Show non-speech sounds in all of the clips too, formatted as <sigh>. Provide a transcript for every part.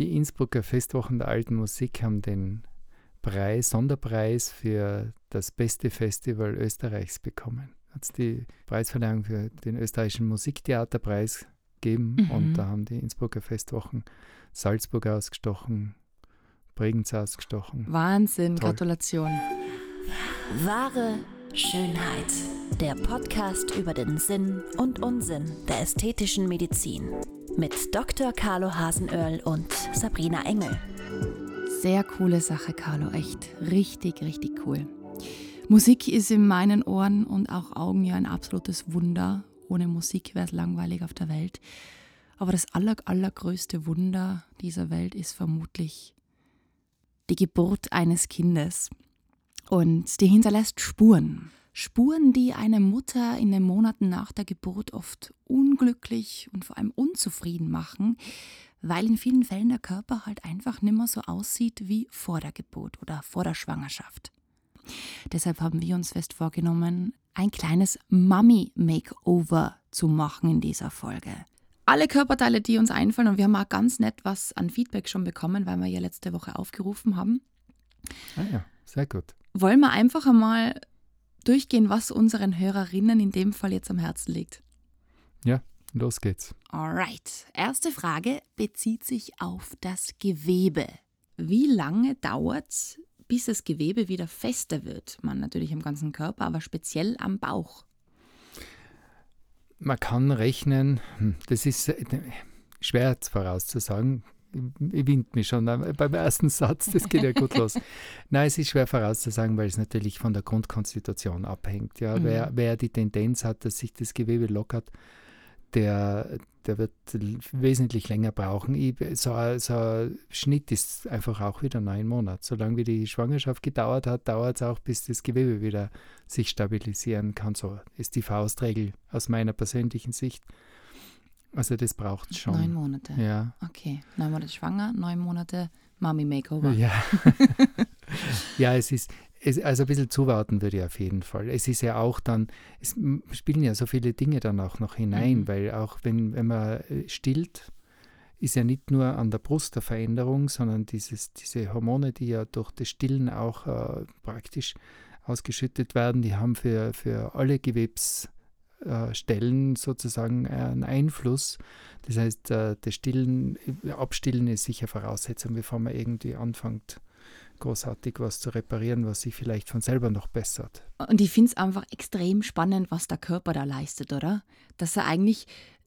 die Innsbrucker Festwochen der alten Musik haben den Preis, Sonderpreis für das beste Festival Österreichs bekommen. Hat es die Preisverleihung für den österreichischen Musiktheaterpreis gegeben mhm. und da haben die Innsbrucker Festwochen Salzburg ausgestochen, Bregenz ausgestochen. Wahnsinn, Toll. Gratulation. Wahre Schönheit. Der Podcast über den Sinn und Unsinn der ästhetischen Medizin. Mit Dr. Carlo Hasenöhrl und Sabrina Engel. Sehr coole Sache, Carlo. Echt richtig, richtig cool. Musik ist in meinen Ohren und auch Augen ja ein absolutes Wunder. Ohne Musik wäre es langweilig auf der Welt. Aber das aller, allergrößte Wunder dieser Welt ist vermutlich die Geburt eines Kindes. Und die hinterlässt Spuren. Spuren, die eine Mutter in den Monaten nach der Geburt oft unglücklich und vor allem unzufrieden machen, weil in vielen Fällen der Körper halt einfach nimmer so aussieht wie vor der Geburt oder vor der Schwangerschaft. Deshalb haben wir uns fest vorgenommen, ein kleines Mummy-Makeover zu machen in dieser Folge. Alle Körperteile, die uns einfallen, und wir haben auch ganz nett was an Feedback schon bekommen, weil wir ja letzte Woche aufgerufen haben. Ah ja, sehr gut. Wollen wir einfach einmal durchgehen, was unseren Hörerinnen in dem Fall jetzt am Herzen liegt. Ja, los geht's. Alright. Erste Frage bezieht sich auf das Gewebe. Wie lange dauert es, bis das Gewebe wieder fester wird? Man natürlich im ganzen Körper, aber speziell am Bauch. Man kann rechnen, hm, das ist äh, schwer vorauszusagen, ich wind mich schon beim ersten Satz, das geht ja gut los. <laughs> Nein, es ist schwer vorauszusagen, weil es natürlich von der Grundkonstitution abhängt. Ja. Mhm. Wer, wer die Tendenz hat, dass sich das Gewebe lockert, der, der wird wesentlich länger brauchen. Ich, so, so ein Schnitt ist einfach auch wieder neun Monate. Solange wie die Schwangerschaft gedauert hat, dauert es auch, bis das Gewebe wieder sich stabilisieren kann. So ist die Faustregel aus meiner persönlichen Sicht. Also das braucht es schon. Neun Monate. Ja. Okay. Neun Monate schwanger, neun Monate Mami Makeover. Ja. <laughs> ja, es ist, es, also ein bisschen zuwarten würde ich auf jeden Fall. Es ist ja auch dann, es spielen ja so viele Dinge dann auch noch hinein, mhm. weil auch wenn, wenn man äh, stillt, ist ja nicht nur an der Brust der Veränderung, sondern dieses, diese Hormone, die ja durch das Stillen auch äh, praktisch ausgeschüttet werden, die haben für, für alle Gewebs Stellen sozusagen einen Einfluss. Das heißt, äh, das Stillen, Abstillen ist sicher Voraussetzung, bevor man irgendwie anfängt, großartig was zu reparieren, was sich vielleicht von selber noch bessert. Und ich finde es einfach extrem spannend, was der Körper da leistet, oder? Dass er eigentlich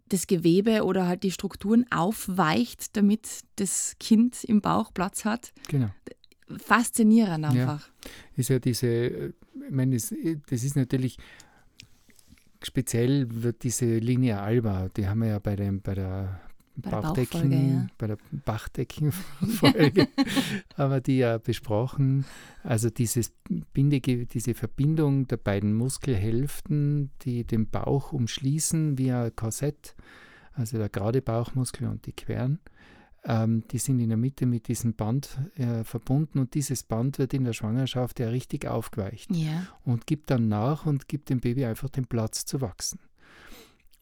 das Gewebe oder halt die Strukturen aufweicht, damit das Kind im Bauch Platz hat. Genau. Faszinierend einfach. Ja, ist ja diese, ich meine, das ist natürlich speziell wird diese Linie Alba, die haben wir ja bei, dem, bei der bei Bauchdecken, der ja. bei der Bachdeckenfolge <laughs> haben wir die ja besprochen. Also dieses Bindege, diese Verbindung der beiden Muskelhälften, die den Bauch umschließen wie ein Korsett, also der gerade Bauchmuskel und die queren ähm, die sind in der Mitte mit diesem Band äh, verbunden und dieses Band wird in der Schwangerschaft ja richtig aufgeweicht ja. und gibt dann nach und gibt dem Baby einfach den Platz zu wachsen.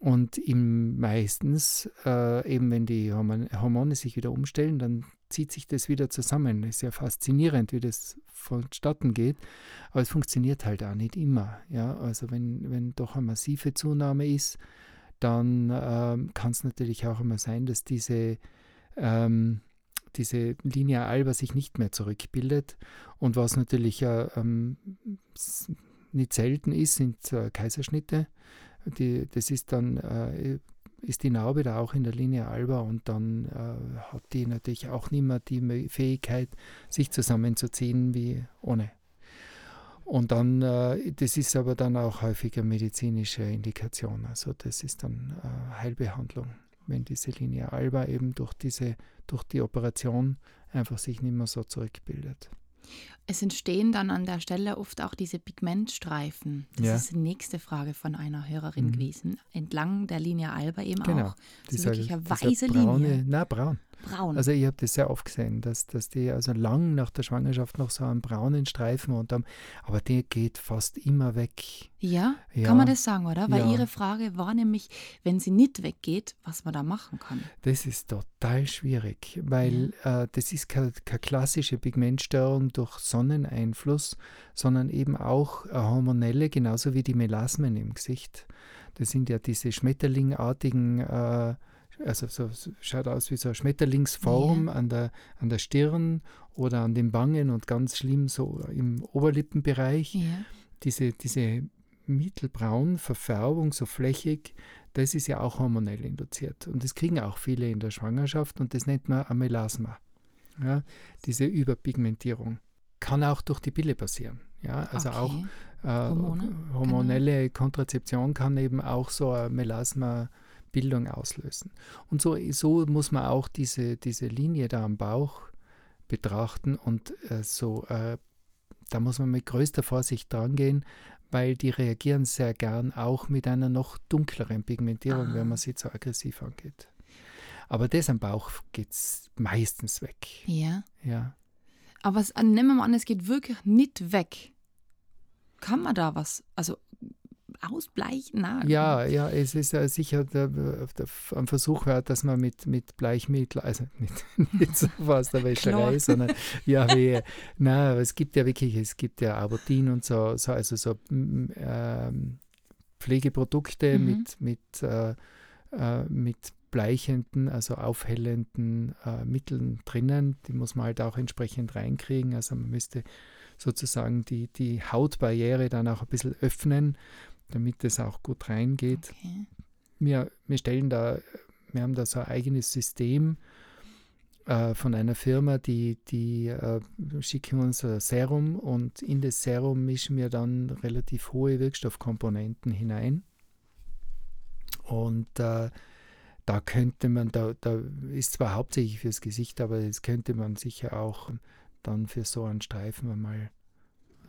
Und im meistens, äh, eben wenn die Hormone, sich wieder umstellen, dann zieht sich das wieder zusammen. ist ja faszinierend, wie das vonstatten geht. Aber es funktioniert halt auch nicht immer. Ja? Also wenn, wenn doch eine massive Zunahme ist, dann äh, kann es natürlich auch immer sein, dass diese ähm, diese Linie alba sich nicht mehr zurückbildet. Und was natürlich äh, ähm, nicht selten ist, sind äh, Kaiserschnitte. Die, das ist dann äh, ist die Narbe da auch in der Linie alba und dann äh, hat die natürlich auch nicht mehr die Fähigkeit, sich zusammenzuziehen wie ohne. Und dann, äh, das ist aber dann auch häufiger medizinische Indikation. Also das ist dann äh, Heilbehandlung wenn diese Linie alba eben durch, diese, durch die Operation einfach sich nicht mehr so zurückbildet. Es entstehen dann an der Stelle oft auch diese Pigmentstreifen. Das ja. ist die nächste Frage von einer Hörerin mhm. gewesen. Entlang der Linie alba eben genau. auch. Das ist wirklich eine weiße braune, Linie. Na, braun. Braun. Also ich habe das sehr oft gesehen, dass, dass die also lang nach der Schwangerschaft noch so einen braunen Streifen und haben, aber der geht fast immer weg. ja? Ja. kann man das sagen, oder? Weil Ja. Ihre Frage war nämlich, wenn sie nicht weggeht, was man da machen kann. Das ist total schwierig, weil äh, das ist keine, keine klassische Pigmentstörung durch Sonneneinfluss, sondern eben auch äh, hormonelle, genauso wie die Melasmen im Gesicht. Das sind ja diese schmetterlingartigen, äh, also so, schaut aus wie so eine Schmetterlingsform an, der, an der Stirn oder an den Wangen und ganz schlimm so im Oberlippenbereich Ja. diese, diese mittelbraun Verfärbung, so flächig, das ist ja auch hormonell induziert. Und das kriegen auch viele in der Schwangerschaft und das nennt man Amelasma. Ja, diese Überpigmentierung. Kann auch durch die Pille passieren. Ja, also okay. auch äh, Hormone, genau. hormonelle Kontrazeption kann eben auch so eine Melasma-Bildung auslösen. Und so, so muss man auch diese, diese Linie da am Bauch betrachten und äh, so, äh, da muss man mit größter Vorsicht dran gehen, weil die reagieren sehr gern auch mit einer noch dunkleren Pigmentierung, Ah. wenn man sie zu aggressiv angeht. Aber das am Bauch geht meistens weg. Ja. Ja. Aber es, nehmen wir mal an, es geht wirklich nicht weg. Kann man da was, also ausbleichen? Nein. Ja, ja, es ist äh, sicher der, der, ein Versuch wert, dass man mit, mit Bleichmittel, also nicht, <laughs> nicht so aus der <laughs> Wäscherei, sondern ja, <laughs> wie, na, es gibt ja wirklich, es gibt ja Abortin und so, so also so mm, ähm, Pflegeprodukte Mhm. mit, mit, äh, äh, mit bleichenden, also aufhellenden äh, Mitteln drinnen. Die muss man halt auch entsprechend reinkriegen. Also man müsste sozusagen die, die Hautbarriere dann auch ein bisschen öffnen, damit es auch gut reingeht. Okay. Wir, wir stellen da, wir haben da so ein eigenes System äh, von einer Firma, die, die äh, schicken uns ein Serum und in das Serum mischen wir dann relativ hohe Wirkstoffkomponenten hinein. Und äh, da könnte man, da, da ist zwar hauptsächlich fürs Gesicht, aber das könnte man sicher auch dann für so einen Streifen einmal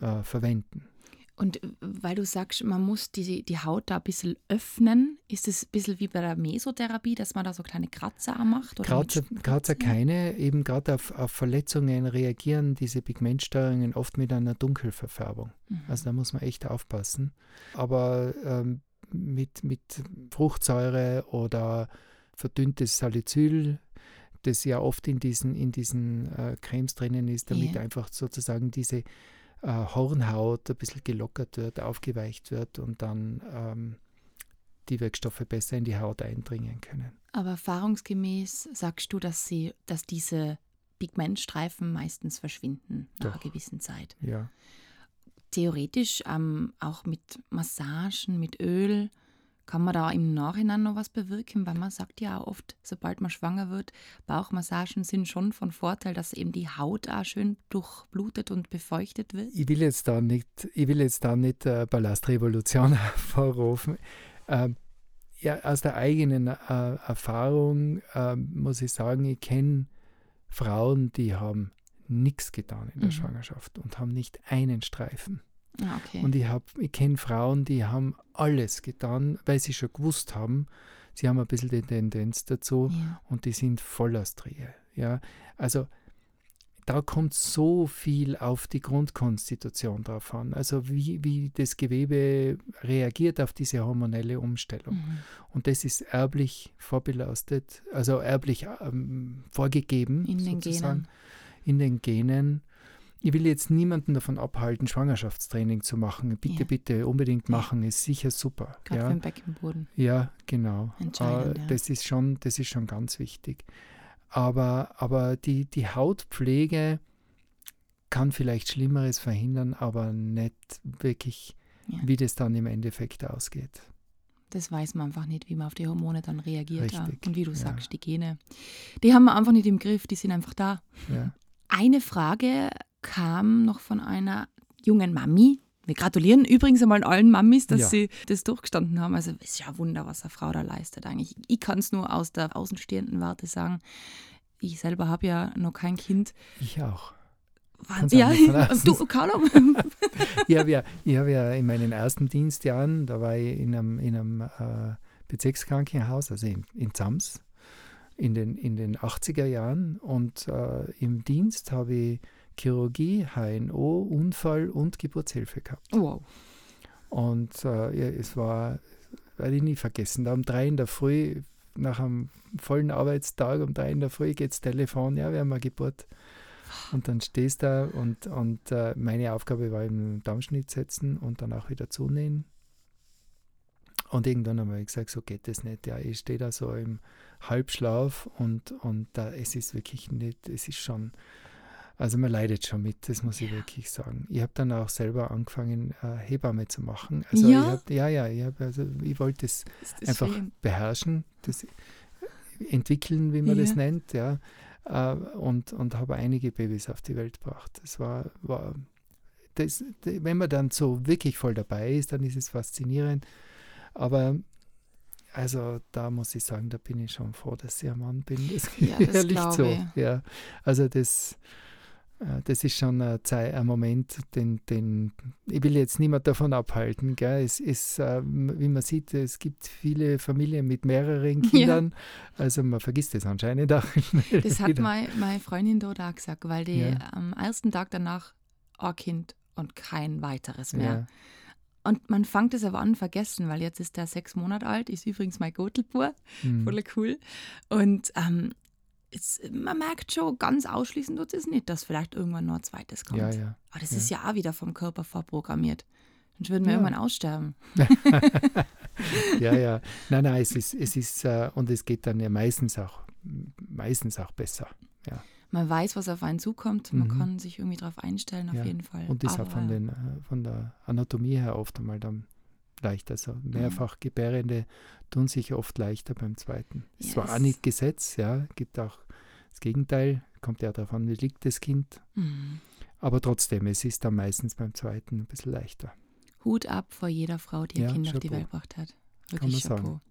äh, verwenden. Und äh, weil du sagst, man muss die, die Haut da ein bisschen öffnen, ist es ein bisschen wie bei der Mesotherapie, dass man da so kleine Kratzer macht? Kratzer, Kratzer keine, eben gerade auf, auf Verletzungen reagieren diese Pigmentstörungen oft mit einer Dunkelverfärbung. Mhm. Also da muss man echt aufpassen. Aber ähm, mit, mit Fruchtsäure oder verdünntes Salicyl, das ja oft in diesen, in diesen äh, Cremes drinnen ist, damit Ja. einfach sozusagen diese äh, Hornhaut ein bisschen gelockert wird, aufgeweicht wird und dann ähm, die Wirkstoffe besser in die Haut eindringen können. Aber erfahrungsgemäß sagst du, dass, sie, dass diese Pigmentstreifen meistens verschwinden nach Doch. einer gewissen Zeit. Ja. Theoretisch ähm, auch mit Massagen, mit Öl, kann man da im Nachhinein noch was bewirken? Weil man sagt ja auch oft, sobald man schwanger wird, Bauchmassagen sind schon von Vorteil, dass eben die Haut auch schön durchblutet und befeuchtet wird. ich will jetzt da nicht, ich will jetzt da nicht äh, Ballastrevolution <laughs> hervorrufen. Ähm, ja, aus der eigenen äh, Erfahrung ähm, muss ich sagen, ich kenne Frauen, die haben nichts getan in der Mhm. Schwangerschaft und haben nicht einen Streifen. Ah, okay. Und ich, hab- ich kenne Frauen, die haben alles getan, weil sie schon gewusst haben, sie haben ein bisschen die Tendenz dazu, ja. und die sind voller Strie. Ja? Also da kommt so viel auf die Grundkonstitution drauf an. Also wie, wie das Gewebe reagiert auf diese hormonelle Umstellung. Mhm. Und das ist erblich vorbelastet, also erblich ähm, vorgegeben, In den sozusagen, Genen. In den Genen. Ich will jetzt niemanden davon abhalten, Schwangerschaftstraining zu machen. Bitte, Ja. bitte, unbedingt machen, ist sicher super. Gerade ja. für den Beckenboden. Ja, genau. Entscheidend, Äh. Das ist schon, das ist schon ganz wichtig. Aber, aber die, die Hautpflege kann vielleicht Schlimmeres verhindern, aber nicht wirklich, Ja. wie das dann im Endeffekt ausgeht. Das weiß man einfach nicht, wie man auf die Hormone dann reagiert. Richtig, Und wie du ja. sagst, die Gene, die haben wir einfach nicht im Griff, die sind einfach da. Ja. Eine Frage kam noch von einer jungen Mami. Wir gratulieren übrigens einmal allen Mamis, dass Ja. sie das durchgestanden haben. Also es ist ja ein Wunder, was eine Frau da leistet eigentlich. Ich kann es nur aus der außenstehenden Warte sagen. Ich selber habe ja noch kein Kind. Ich auch. Wahnsinn. Ja, <laughs> du, Carlo. <laughs> Ich habe ja, ich hab ja in meinen ersten Dienstjahren, da war ich in einem, in einem äh, Bezirkskrankenhaus, also in, in Zams, in den, in den 80er Jahren und äh, im Dienst habe ich Chirurgie, HNO, Unfall und Geburtshilfe gehabt. Wow. Und äh, ja, es war, werde ich nie vergessen, da um drei in der Früh, nach einem vollen Arbeitstag, um drei in der Früh geht das Telefon, ja, wir haben eine Geburt. Und dann stehst du da und, und äh, meine Aufgabe war im Darmschnitt setzen und dann auch wieder zunähen. Und irgendwann haben wir gesagt, so geht das nicht. Ja, ich stehe da so im Halbschlaf und, und da, es ist wirklich nicht, es ist schon, also man leidet schon mit, das muss ich ja. wirklich sagen. Ich habe dann auch selber angefangen, äh, Hebamme zu machen. Also ja? ich hab, ja, ja, ich, hab, also ich wollte es einfach schön. beherrschen, das entwickeln, wie man ja. das nennt, ja. Äh, und, und habe einige Babys auf die Welt gebracht. Das war, war das, wenn man dann so wirklich voll dabei ist, dann ist es faszinierend. Aber also da muss ich sagen, da bin ich schon froh, dass ich ein Mann bin. <laughs> Das ist ja, das ehrlich so. Ich. Ja, also das, äh, das ist schon ein, Zeit, ein Moment, den, den ich will jetzt niemand davon abhalten. Gell? Es ist, äh, wie man sieht, es gibt viele Familien mit mehreren Kindern. Ja. Also man vergisst es anscheinend auch. <laughs> Das hat meine, meine Freundin dort auch gesagt, weil die ja. am ersten Tag danach ein Kind und kein weiteres mehr. Ja. Und man fängt es aber an vergessen, weil jetzt ist der sechs Monate alt, ist übrigens mein Gotelbur, mhm. voll cool. Und ähm, es, man merkt schon, ganz ausschließend tut es nicht, dass vielleicht irgendwann noch ein zweites kommt. Ja, ja. Aber das ja. ist ja auch wieder vom Körper vorprogrammiert. Dann würden wir ja. irgendwann aussterben. <laughs> <laughs> ja, ja. Nein, nein, es ist, es ist, äh, und es geht dann ja meistens auch, meistens auch besser. Ja man weiß, was auf einen zukommt, man mhm. kann sich irgendwie darauf einstellen, auf ja. jeden Fall. Und ist auch von, den, äh, von der Anatomie her oft einmal dann leicht. Also mhm. mehrfach Gebärende tun sich oft leichter beim zweiten. Yes. Es war auch nicht Gesetz, ja, gibt auch das Gegenteil, kommt ja darauf an, wie liegt das Kind. Mhm. Aber trotzdem, es ist dann meistens beim zweiten ein bisschen leichter. Hut ab vor jeder Frau, die ihr ja, Kind Chapeau. auf die Welt gebracht hat. Wirklich Kann man Chapeau. sagen.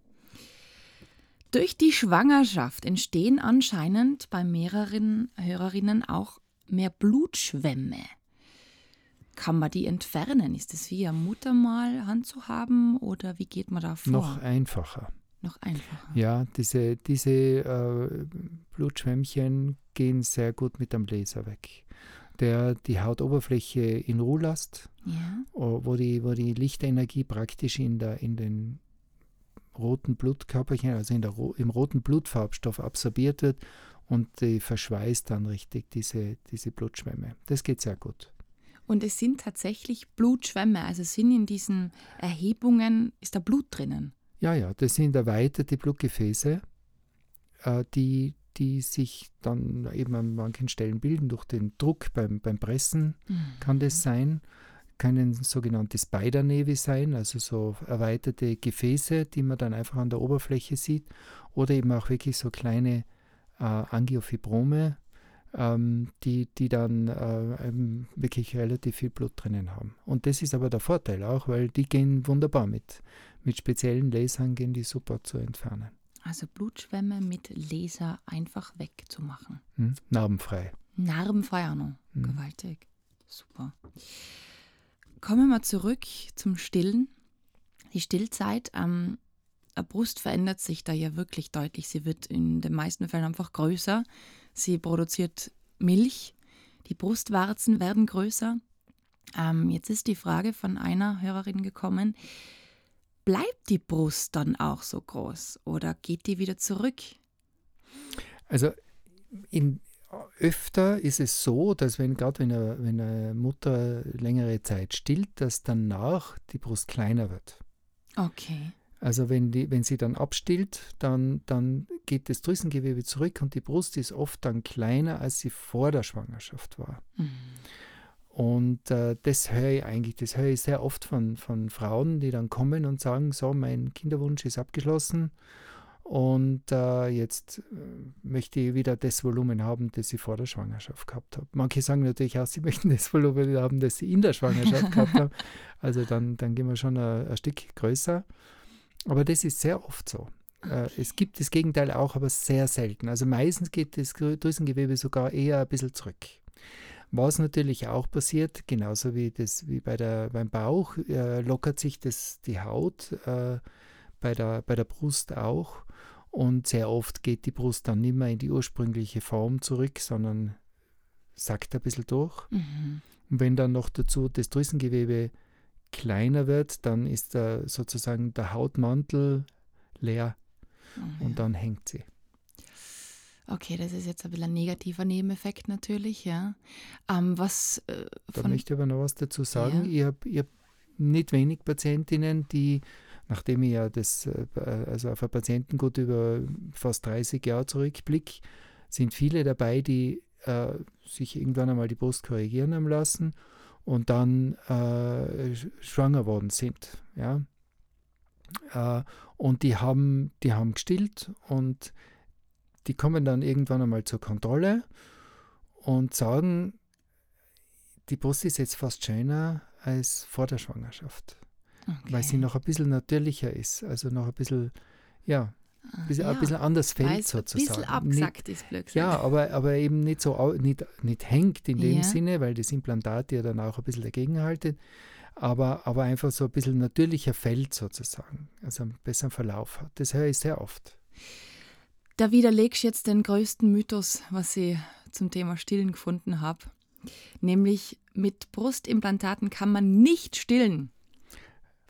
Durch die Schwangerschaft entstehen anscheinend bei mehreren Hörerinnen auch mehr Blutschwämme. Kann man die entfernen? Ist es wie ein Muttermal handzuhaben oder wie geht man da vor? Noch einfacher. Noch einfacher. Ja, diese, diese äh, Blutschwämmchen gehen sehr gut mit dem Laser weg. Der die Hautoberfläche in Ruhe lässt, ja. wo, die, wo die Lichtenergie praktisch in, der, in den roten Blutkörperchen, also in der, im roten Blutfarbstoff absorbiert wird und die verschweißt dann richtig diese, diese Blutschwämme. Das geht sehr gut. Und es sind tatsächlich Blutschwämme, also sind in diesen Erhebungen, ist da Blut drinnen? Ja, ja, das sind erweiterte Blutgefäße, äh, die, die sich dann eben an manchen Stellen bilden durch den Druck beim, beim Pressen, mhm. kann das sein können sogenannte Spider-Nevi sein, also so erweiterte Gefäße, die man dann einfach an der Oberfläche sieht, oder eben auch wirklich so kleine äh, Angiofibrome, ähm, die, die dann äh, wirklich relativ viel Blut drinnen haben. Und das ist aber der Vorteil auch, weil die gehen wunderbar mit, mit speziellen Lasern, gehen die super zu entfernen. Also Blutschwämme mit Laser einfach wegzumachen. Hm, narbenfrei. Narbenfrei auch noch. Hm. Gewaltig. Super. Kommen wir zurück zum Stillen. Die Stillzeit. Ähm, eine Brust verändert sich da ja wirklich deutlich. Sie wird in den meisten Fällen einfach größer. Sie produziert Milch. Die Brustwarzen werden größer. Ähm, jetzt ist die Frage von einer Hörerin gekommen. Bleibt die Brust dann auch so groß oder geht die wieder zurück? Also in, öfter ist es so, dass wenn gerade wenn eine, wenn eine Mutter längere Zeit stillt, dass danach die Brust kleiner wird. Okay. Also wenn, die, wenn sie dann abstillt, dann, dann geht das Drüsengewebe zurück und die Brust ist oft dann kleiner, als sie vor der Schwangerschaft war. Mhm. Und äh, das höre ich eigentlich, das höre ich sehr oft von, von Frauen, die dann kommen und sagen, so, mein Kinderwunsch ist abgeschlossen und äh, jetzt äh, möchte ich wieder das Volumen haben, das ich vor der Schwangerschaft gehabt habe. Manche sagen natürlich auch, sie möchten das Volumen haben, das sie in der Schwangerschaft <laughs> gehabt haben. Also dann, dann gehen wir schon ein, ein Stück größer. Aber das ist sehr oft so. Äh, es gibt das Gegenteil auch, aber sehr selten. Also meistens geht das Drüsengewebe sogar eher ein bisschen zurück. Was natürlich auch passiert, genauso wie, das, wie bei der, beim Bauch, äh, lockert sich das, die Haut, äh, bei, der, bei der Brust auch. Und sehr oft geht die Brust dann nicht mehr in die ursprüngliche Form zurück, sondern sackt ein bisschen durch. Mhm. Und wenn dann noch dazu das Drüsengewebe kleiner wird, dann ist da sozusagen der Hautmantel leer Mhm. und dann hängt sie. Okay, das ist jetzt ein bisschen ein negativer Nebeneffekt natürlich, ja. Ähm, was äh, Da möchte ich aber noch was dazu sagen. Ja. Ich habe hab nicht wenig Patientinnen, die, nachdem ich ja das, äh, also auf eine Patientengut über fast 30 Jahre zurückblicke, sind viele dabei, die äh, sich irgendwann einmal die Brust korrigieren haben lassen und dann äh, sch- schwanger worden sind. Ja? Äh, und die haben, die haben gestillt und die kommen dann irgendwann einmal zur Kontrolle und sagen, die Brust ist jetzt fast schöner als vor der Schwangerschaft, okay. weil sie noch ein bisschen natürlicher ist, also noch ein bisschen, ja, Ah, bisschen, ja, ein bisschen anders fällt ein sozusagen. bisschen Nicht- abgesackt ist, gesagt. ja, aber, aber eben nicht so nicht, nicht hängt in dem Ja. Sinne, weil das Implantat ja dann auch ein bisschen dagegen haltet, aber, aber einfach so ein bisschen natürlicher fällt sozusagen, also einen besseren Verlauf hat. Das höre ich sehr oft. Da widerlegst du jetzt den größten Mythos, was ich zum Thema Stillen gefunden habe. Nämlich mit Brustimplantaten kann man nicht stillen.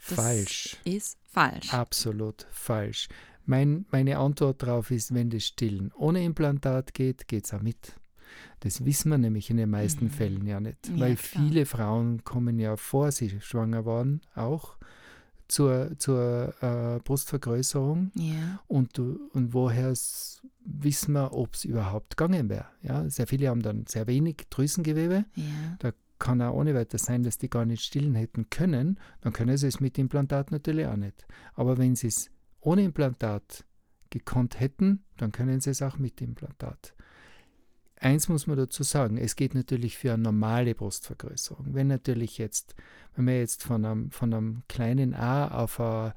Das Falsch. Ist falsch. Absolut falsch. Mein, meine Antwort darauf ist, wenn das Stillen ohne Implantat geht, geht es auch mit. Das wissen wir nämlich in den meisten Mhm. Fällen ja nicht, Ja, weil klar. viele Frauen kommen ja vor sie schwanger waren auch zur, zur äh, Brustvergrößerung Ja. und, und woher wissen wir, ob es überhaupt gegangen wäre. Ja, sehr viele haben dann sehr wenig Drüsengewebe Ja. Kann auch ohne weiteres sein, dass die gar nicht stillen hätten können, dann können sie es mit Implantat natürlich auch nicht. Aber wenn sie es ohne Implantat gekonnt hätten, dann können sie es auch mit Implantat. Eins muss man dazu sagen, es geht natürlich für eine normale Brustvergrößerung. Wenn natürlich jetzt, wenn wir jetzt von einem, von einem kleinen A auf ein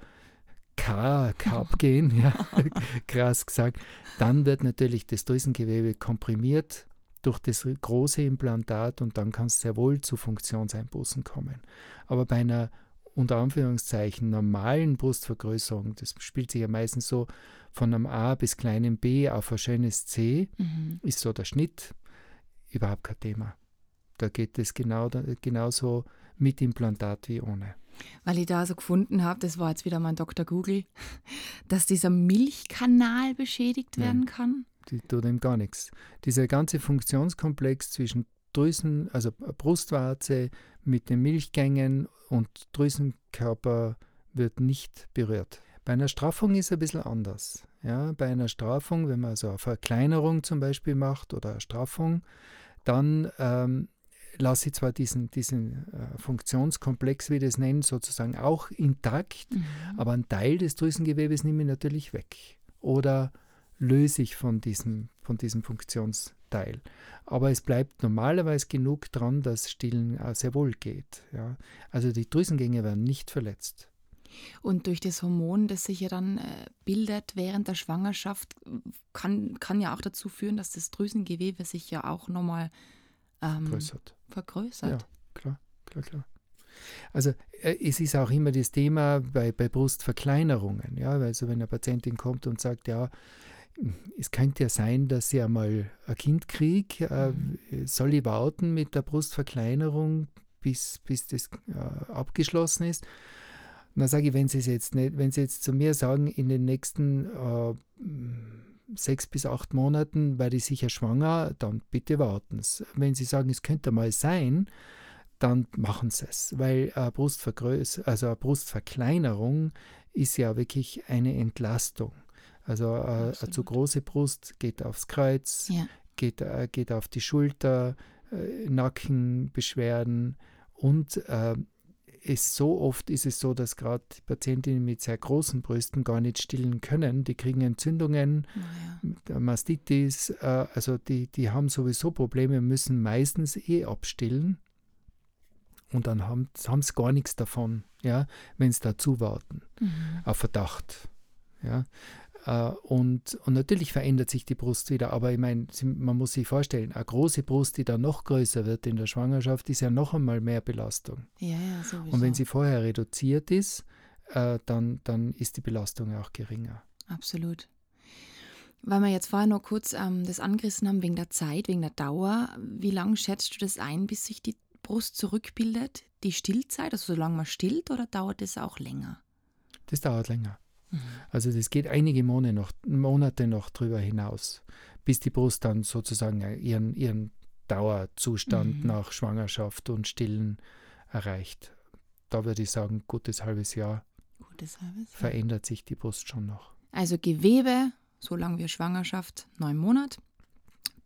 K-Cup <laughs> gehen, ja, <laughs> krass gesagt, dann wird natürlich das Drüsengewebe komprimiert durch das große Implantat und dann kann es sehr wohl zu Funktionseinbußen kommen. Aber bei einer unter Anführungszeichen normalen Brustvergrößerung, das spielt sich ja meistens so von einem A bis kleinem B auf ein schönes C, Mhm. ist so der Schnitt, überhaupt kein Thema. Da geht es genau, genauso mit Implantat wie ohne. Weil ich da so gefunden habe, das war jetzt wieder mein Dr. Google, <laughs> dass dieser Milchkanal beschädigt Ja. werden kann. Die tut ihm gar nichts. Dieser ganze Funktionskomplex zwischen Drüsen, also Brustwarze mit den Milchgängen und Drüsenkörper wird nicht berührt. Bei einer Straffung ist es ein bisschen anders. Ja, bei einer Straffung, wenn man so eine Verkleinerung zum Beispiel macht oder eine Straffung, dann ähm, lasse ich zwar diesen, diesen äh, Funktionskomplex, wie ich das nennen, sozusagen auch intakt, Mhm. aber ein Teil des Drüsengewebes nehme ich natürlich weg. Oder löse ich von diesem, von diesem Funktionsteil. Aber es bleibt normalerweise genug dran, dass Stillen auch sehr wohl geht. Ja. Also die Drüsengänge werden nicht verletzt. Und durch das Hormon, das sich ja dann äh, bildet während der Schwangerschaft, kann, kann ja auch dazu führen, dass das Drüsengewebe sich ja auch nochmal ähm, Größert. vergrößert. Ja. Klar, klar, klar. Also äh, es ist auch immer das Thema bei, bei Brustverkleinerungen. Ja? Also wenn eine Patientin kommt und sagt, ja, es könnte ja sein, dass ich einmal ein Kind kriege, äh, soll ich warten mit der Brustverkleinerung, bis, bis das äh, abgeschlossen ist? Und dann sage ich, wenn Sie es jetzt nicht, wenn Sie jetzt zu mir sagen, in den nächsten äh, sechs bis acht Monaten werde ich sicher schwanger, dann bitte warten Sie. Wenn Sie sagen, es könnte mal sein, dann machen Sie es, weil eine, Brustvergröß also eine Brustverkleinerung ist ja wirklich eine Entlastung. Also äh, eine zu große Brust geht aufs Kreuz, Ja. geht, äh, geht auf die Schulter, äh, Nackenbeschwerden und äh, es so oft ist es so, dass gerade Patientinnen mit sehr großen Brüsten gar nicht stillen können. Die kriegen Entzündungen, Naja. Mastitis, äh, also die, die haben sowieso Probleme, müssen meistens eh abstillen und dann haben sie gar nichts davon, ja, wenn sie dazu warten Mhm. auf Verdacht. Ja. Äh, Und, und natürlich verändert sich die Brust wieder, aber ich meine, man muss sich vorstellen, eine große Brust, die dann noch größer wird in der Schwangerschaft, ist ja noch einmal mehr Belastung. Ja, ja, sowieso. Und wenn sie vorher reduziert ist, äh, dann, dann ist die Belastung auch geringer. Absolut. Weil wir jetzt vorher noch kurz ähm, das angerissen haben wegen der Zeit, wegen der Dauer. Wie lange schätzt du das ein, bis sich die Brust zurückbildet? Die Stillzeit, also solange man stillt, oder dauert das auch länger? Das dauert länger. Mhm. Also das geht einige Monate noch, Monate noch drüber hinaus, bis die Brust dann sozusagen ihren, ihren Dauerzustand mhm. nach Schwangerschaft und Stillen erreicht. Da würde ich sagen, gutes halbes Jahr, gutes halbes Jahr. verändert sich die Brust schon noch. Also Gewebe so lange wie Schwangerschaft, neun Monate.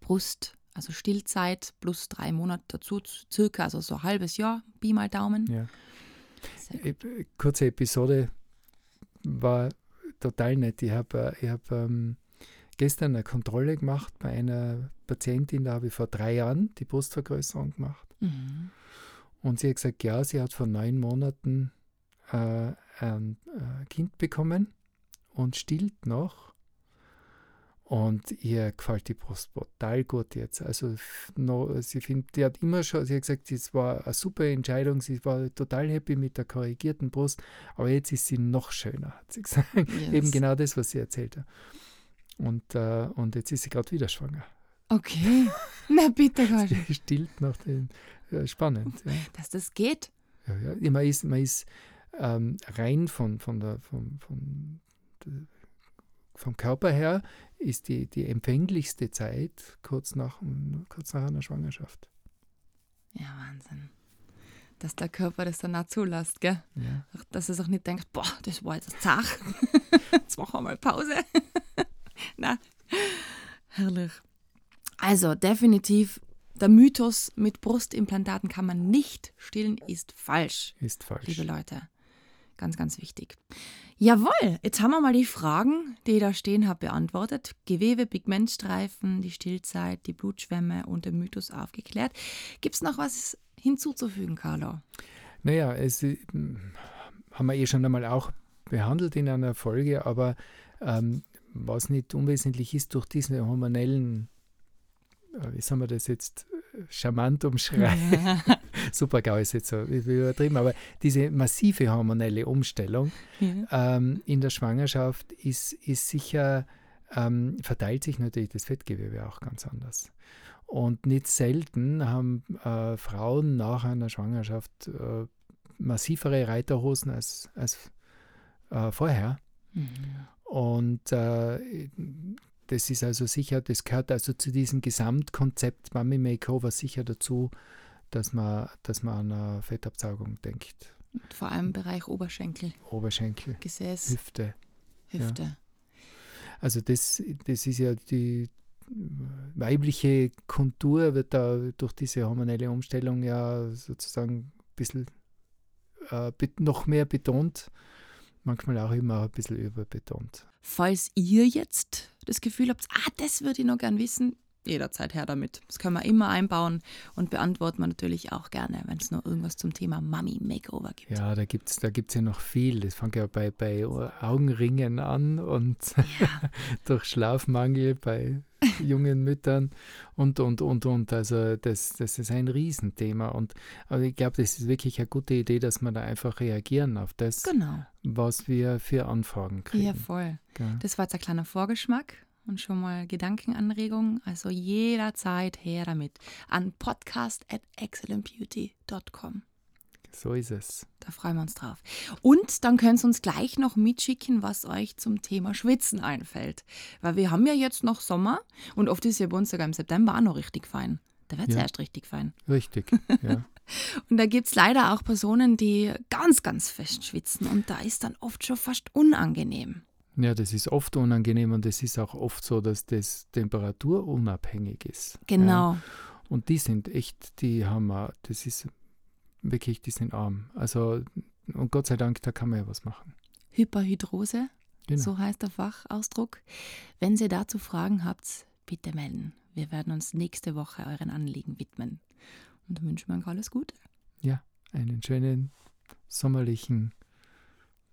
Brust, also Stillzeit plus drei Monate dazu, circa, also so ein halbes Jahr, Pi mal Daumen. Ja. Kurze Episode war total nett. Ich habe ich hab, ähm, gestern eine Kontrolle gemacht bei einer Patientin, da habe ich vor drei Jahren die Brustvergrößerung gemacht. Mhm. Und sie hat gesagt, ja, sie hat vor neun Monaten äh, ein äh, Kind bekommen und stillt noch. Und ihr gefällt die Brust total gut jetzt. Also no, sie findet, die hat immer schon, sie hat gesagt, es war eine super Entscheidung, sie war total happy mit der korrigierten Brust, aber jetzt ist sie noch schöner, hat sie gesagt. <laughs> Yes. Eben genau das, was sie erzählt hat. Und, äh, und jetzt ist sie gerade wieder schwanger. Okay, <laughs> na bitte, <laughs> Gott. Stillt nach den, ja, spannend. Ja. Dass das geht. Ja, ja. Man ist, man ist ähm, rein von, von der, von, von der vom Körper her ist die, die empfänglichste Zeit kurz nach, kurz nach einer Schwangerschaft. Ja, Wahnsinn. Dass der Körper das dann auch zulässt, gell? Ja. Dass es auch nicht denkt, boah, das war jetzt zach. <laughs> jetzt machen wir mal Pause. <laughs> Na, herrlich. Also, definitiv, der Mythos mit Brustimplantaten kann man nicht stillen, ist falsch. Ist falsch. Liebe Leute. Ganz, ganz wichtig. Jawohl, jetzt haben wir mal die Fragen, die ich da stehen habe, beantwortet. Gewebe, Pigmentstreifen, die Stillzeit, die Blutschwämme und der Mythos aufgeklärt. Gibt es noch was hinzuzufügen, Carlo? Naja, es äh, haben wir eh schon einmal auch behandelt in einer Folge, aber ähm, was nicht unwesentlich ist, durch diese hormonellen, äh, wie sagen wir das jetzt, charmant umschreiben. <laughs> <laughs> Super GAU ist jetzt so übertrieben, aber diese massive hormonelle Umstellung ja. ähm, in der Schwangerschaft ist, ist sicher, ähm, verteilt sich natürlich das Fettgewebe auch ganz anders. Und nicht selten haben äh, Frauen nach einer Schwangerschaft äh, massivere Reiterhosen als, als äh, vorher. Mhm. Und äh, das ist also sicher, das gehört also zu diesem Gesamtkonzept Mummy Makeover sicher dazu, dass man, dass man an eine Fettabsaugung denkt. Vor allem im Bereich Oberschenkel. Oberschenkel. Gesäß. Hüfte. Hüfte. Ja. Also das, das ist ja die weibliche Kontur wird da durch diese hormonelle Umstellung ja sozusagen ein bisschen äh, noch mehr betont manchmal auch immer ein bisschen überbetont. Falls ihr jetzt das Gefühl habt, ah, das würde ich noch gern wissen, jederzeit her damit. Das können wir immer einbauen und beantworten wir natürlich auch gerne, wenn es noch irgendwas zum Thema Mummy Makeover gibt. Ja, da gibt es da gibt's ja noch viel. Das fängt ja bei, bei Augenringen an und ja. <laughs> durch Schlafmangel bei jungen Müttern und, und, und, und. Also das, das ist ein Riesenthema. Und aber ich glaube, das ist wirklich eine gute Idee, dass wir da einfach reagieren auf das, genau. was wir für Anfragen kriegen. Ja, voll. Ja. Das war jetzt ein kleiner Vorgeschmack und schon mal Gedankenanregungen. Also jederzeit her damit an podcast at excellentbeauty.com. So ist es. Da freuen wir uns drauf. Und dann könnt ihr uns gleich noch mitschicken, was euch zum Thema Schwitzen einfällt. Weil wir haben ja jetzt noch Sommer und oft ist ja bei uns sogar im September auch noch richtig fein. Da wird es ja. erst richtig fein. Richtig, ja. <laughs> und da gibt es leider auch Personen, die ganz, ganz fest schwitzen und da ist dann oft schon fast unangenehm. Ja, das ist oft unangenehm und es ist auch oft so, dass das temperaturunabhängig ist. Genau. Ja. Und die sind echt, die haben, das ist wirklich, die sind arm. Also, und Gott sei Dank, da kann man ja was machen. Hyperhydrose, genau. so heißt der Fachausdruck. Wenn ihr dazu Fragen habt, bitte melden. Wir werden uns nächste Woche euren Anliegen widmen. Und dann wünschen wir euch alles Gute. Ja, einen schönen sommerlichen